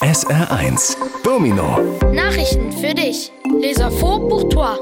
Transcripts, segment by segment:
SR1 Domino Nachrichten für dich. Les infos pour toi.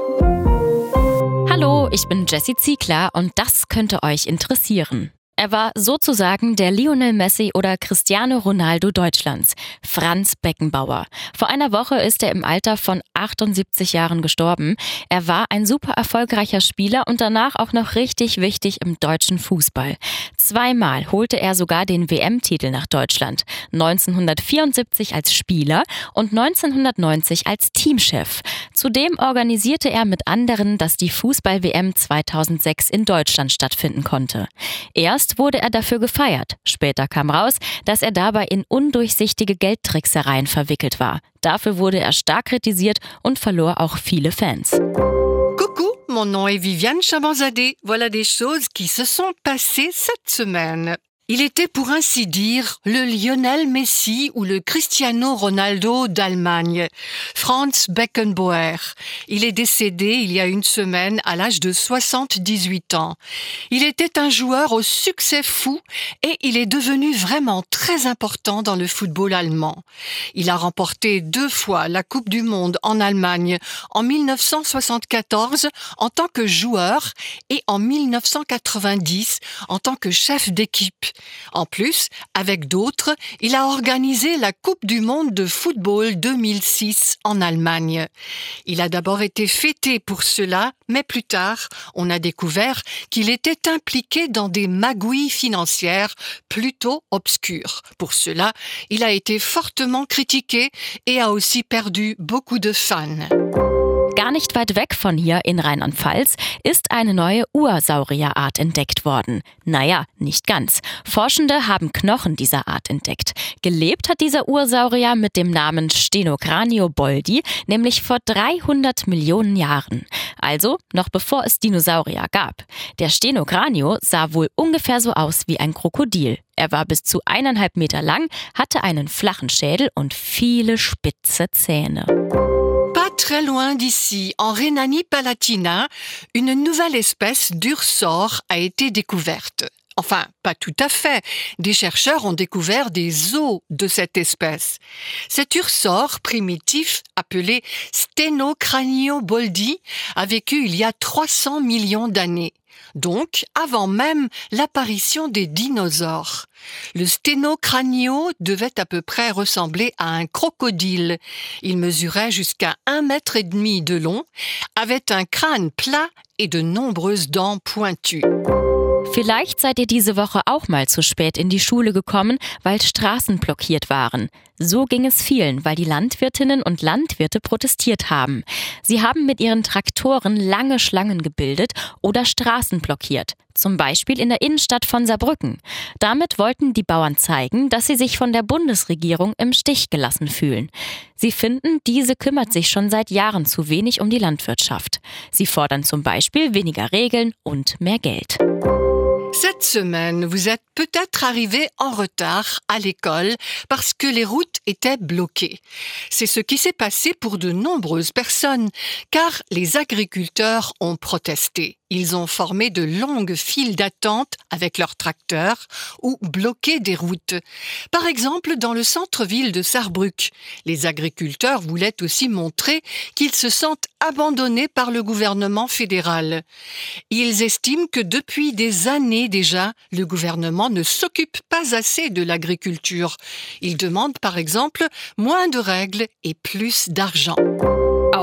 Hallo, ich bin Jessie Ziegler und das könnte euch interessieren. Er war sozusagen der Lionel Messi oder Cristiano Ronaldo Deutschlands, Franz Beckenbauer. Vor einer Woche ist er im Alter von 78 Jahren gestorben. Er war ein super erfolgreicher Spieler und danach auch noch richtig wichtig im deutschen Fußball. Zweimal holte er sogar den WM-Titel nach Deutschland. 1974 als Spieler und 1990 als Teamchef. Zudem organisierte er mit anderen, dass die Fußball-WM 2006 in Deutschland stattfinden konnte. Erst Zuerst wurde er dafür gefeiert. Später kam raus, dass er dabei in undurchsichtige Geldtricksereien verwickelt war. Dafür wurde er stark kritisiert und verlor auch viele Fans. Coucou, mon nom est Viviane Chabanzadeh. Voilà des choses qui se sont passées cette semaine. Il était pour ainsi dire le Lionel Messi ou le Cristiano Ronaldo d'Allemagne, Franz Beckenbauer. Il est décédé il y a une semaine à l'âge de 78 ans. Il était un joueur au succès fou et il est devenu vraiment très important dans le football allemand. Il a remporté deux fois la Coupe du Monde en Allemagne en 1974 en tant que joueur et en 1990 en tant que chef d'équipe. En plus, avec d'autres, il a organisé la Coupe du monde de football 2006 en Allemagne. Il a d'abord été fêté pour cela, mais plus tard, on a découvert qu'il était impliqué dans des magouilles financières plutôt obscures. Pour cela, il a été fortement critiqué et a aussi perdu beaucoup de fans. Gar nicht weit weg von hier in Rheinland-Pfalz ist eine neue Ursaurierart entdeckt worden. Naja, nicht ganz. Forschende haben Knochen dieser Art entdeckt. Gelebt hat dieser Ursaurier mit dem Namen Stenocranio boldi nämlich vor 300 Millionen Jahren. Also noch bevor es Dinosaurier gab. Der Stenocranio sah wohl ungefähr so aus wie ein Krokodil. Er war bis zu eineinhalb Meter lang, hatte einen flachen Schädel und viele spitze Zähne. Très loin d'ici, en Rhénanie-Palatinat, une nouvelle espèce d'ursor a été découverte. Enfin, pas tout à fait. Des chercheurs ont découvert des os de cette espèce. Cet ursor primitif, appelé Stenocranioboldi, a vécu il y a 300 millions d'années donc avant même l'apparition des dinosaures. Le sténocranio devait à peu près ressembler à un crocodile. Il mesurait jusqu'à un mètre et demi de long, avait un crâne plat et de nombreuses dents pointues. Vielleicht seid ihr diese Woche auch mal zu spät in die Schule gekommen, weil Straßen blockiert waren. So ging es vielen, weil die Landwirtinnen und Landwirte protestiert haben. Sie haben mit ihren Traktoren lange Schlangen gebildet oder Straßen blockiert, zum Beispiel in der Innenstadt von Saarbrücken. Damit wollten die Bauern zeigen, dass sie sich von der Bundesregierung im Stich gelassen fühlen. Sie finden, diese kümmert sich schon seit Jahren zu wenig um die Landwirtschaft. Sie fordern zum Beispiel weniger Regeln und mehr Geld. Cette semaine, vous êtes peut-être arrivé en retard à l'école parce que les routes étaient bloquées. C'est ce qui s'est passé pour de nombreuses personnes, car les agriculteurs ont protesté. Ils ont formé de longues files d'attente avec leurs tracteurs ou bloqué des routes. Par exemple, dans le centre-ville de Sarrebruck, les agriculteurs voulaient aussi montrer qu'ils se sentent abandonnés par le gouvernement fédéral. Ils estiment que depuis des années déjà, le gouvernement ne s'occupe pas assez de l'agriculture. Ils demandent par exemple moins de règles et plus d'argent.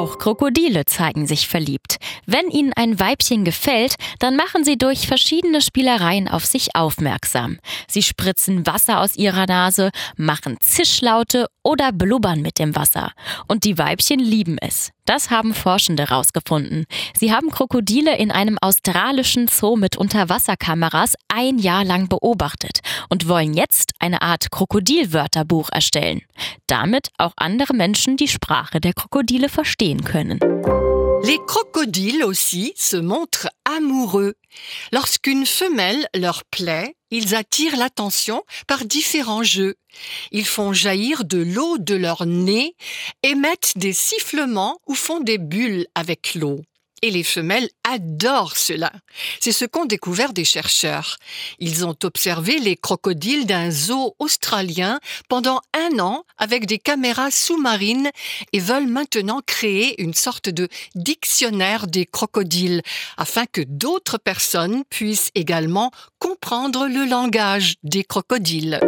Auch Krokodile zeigen sich verliebt. Wenn ihnen ein Weibchen gefällt, dann machen sie durch verschiedene Spielereien auf sich aufmerksam. Sie spritzen Wasser aus ihrer Nase, machen Zischlaute oder blubbern mit dem Wasser. Und die Weibchen lieben es. Das haben Forschende herausgefunden. Sie haben Krokodile in einem australischen Zoo mit Unterwasserkameras ein Jahr lang beobachtet und wollen jetzt eine Art Krokodilwörterbuch erstellen. Damit auch andere Menschen die Sprache der Krokodile verstehen können. Les crocodiles aussi se montrent amoureux. Lorsqu'une femelle leur plaît, ils attirent l'attention par différents jeux. Ils font jaillir de l'eau de leur nez, émettent des sifflements ou font des bulles avec l'eau. Et les femelles adorent cela. C'est ce qu'ont découvert des chercheurs. Ils ont observé les crocodiles d'un zoo australien pendant un an avec des caméras sous-marines et veulent maintenant créer une sorte de dictionnaire des crocodiles afin que d'autres personnes puissent également comprendre le langage des crocodiles.